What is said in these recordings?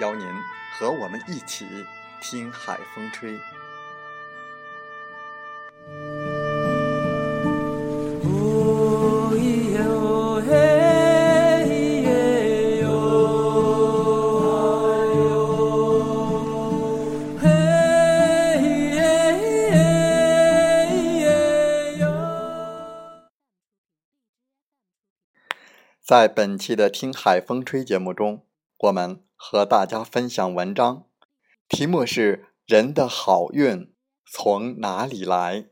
邀您和我们一起听海风吹。在本期的《听海风吹》节目中，我们。和大家分享文章，题目是“人的好运从哪里来”。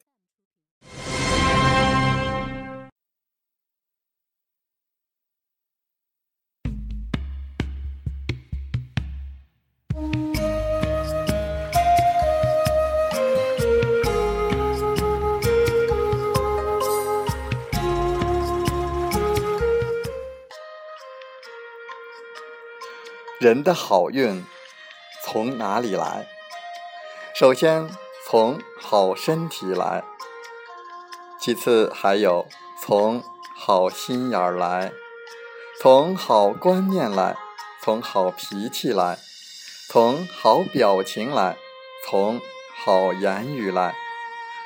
人的好运从哪里来？首先从好身体来，其次还有从好心眼儿来，从好观念来，从好脾气来，从好表情来，从好言语来，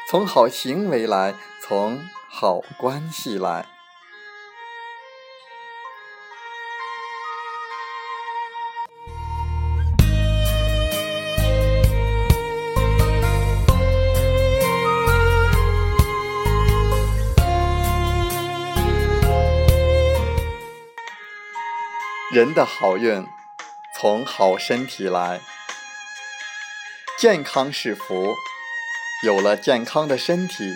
从好行为来，从好关系来。人的好运从好身体来，健康是福。有了健康的身体，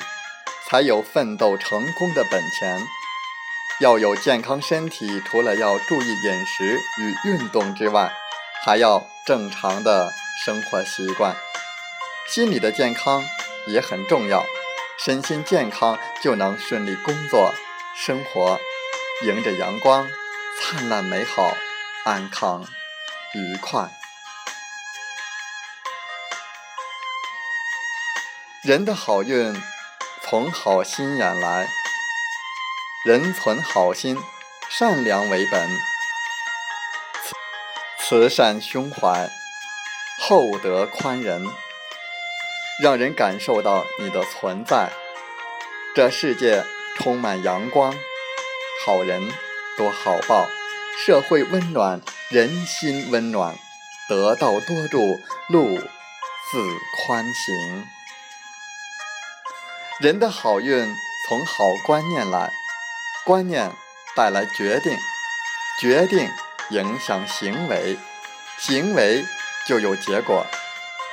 才有奋斗成功的本钱。要有健康身体，除了要注意饮食与运动之外，还要正常的生活习惯。心理的健康也很重要，身心健康就能顺利工作、生活，迎着阳光。灿烂美好，安康愉快。人的好运从好心眼来，人存好心，善良为本，慈善胸怀，厚德宽仁，让人感受到你的存在。这世界充满阳光，好人。多好报，社会温暖，人心温暖，得道多助，路自宽行。人的好运从好观念来，观念带来决定，决定影响行为，行为就有结果。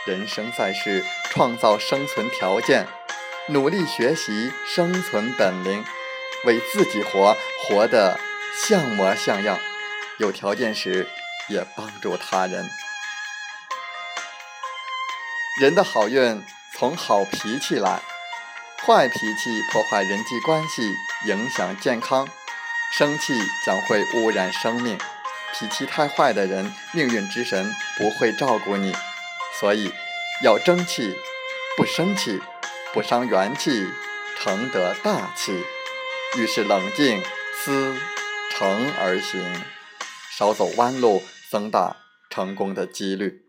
人生在世，创造生存条件，努力学习生存本领，为自己活，活的。像模像样，有条件时也帮助他人。人的好运从好脾气来，坏脾气破坏人际关系，影响健康。生气将会污染生命，脾气太坏的人，命运之神不会照顾你。所以要争气，不生气，不伤元气，承得大气。遇事冷静思。横而行少走弯路增大成功的几率。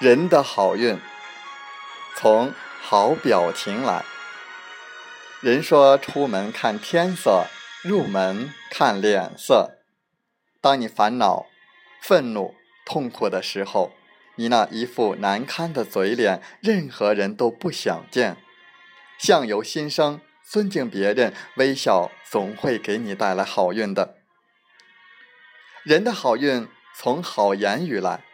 人的好运从好表情来。人说出门看天色，入门看脸色。当你烦恼、愤怒、痛苦的时候，你那一副难堪的嘴脸，任何人都不想见。相由心生，尊敬别人，微笑总会给你带来好运的。人的好运从好言语来。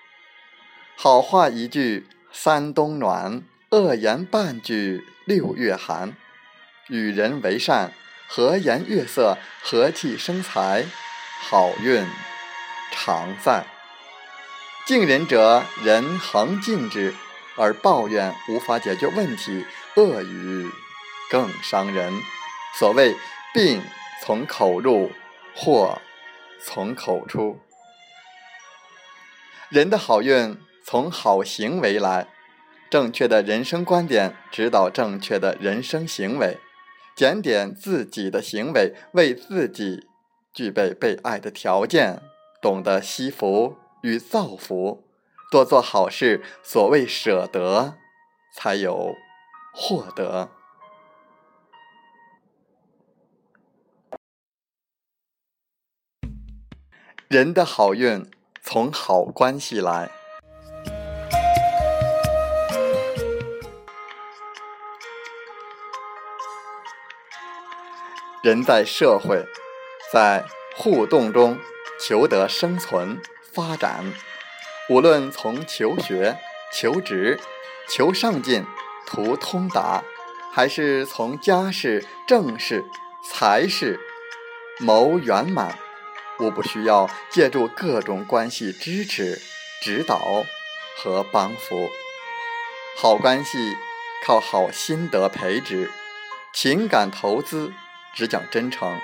好话一句三冬暖，恶言半句六月寒。与人为善，和颜悦色，和气生财，好运常在。敬人者，人恒敬之；而抱怨无法解决问题，恶语更伤人。所谓病从口入，祸从口出。人的好运。从好行为来，正确的人生观点指导正确的人生行为，检点自己的行为，为自己具备被爱的条件，懂得惜福与造福，多做好事。所谓舍得，才有获得。人的好运从好关系来。人在社会，在互动中求得生存发展，无论从求学、求职、求上进、图通达，还是从家事、政事、财事谋圆满，无不需要借助各种关系支持、指导和帮扶。好关系靠好心得培植，情感投资。只讲真诚，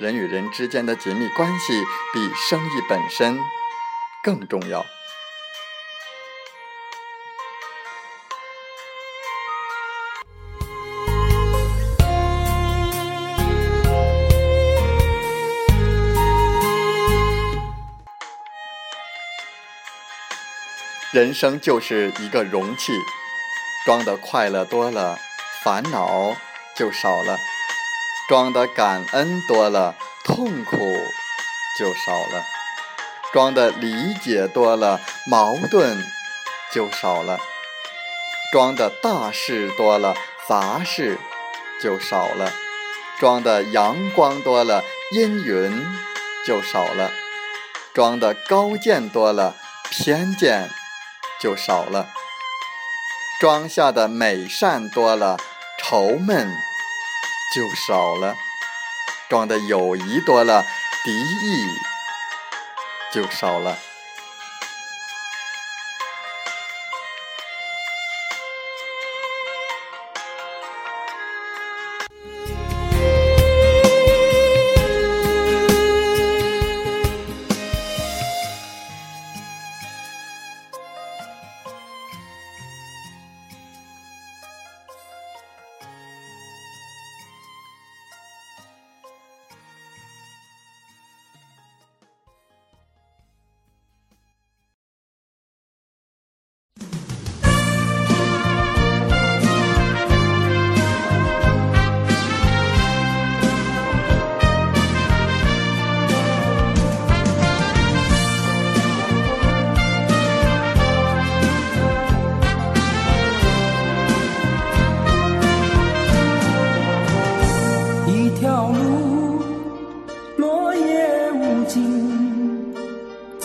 人与人之间的紧密关系比生意本身更重要。人生就是一个容器，装的快乐多了，烦恼就少了。装的感恩多了，痛苦就少了；装的理解多了，矛盾就少了；装的大事多了，杂事就少了；装的阳光多了，阴云就少了；装的高见多了，偏见就少了；装下的美善多了，愁闷。就少了，装的友谊多了，敌意就少了。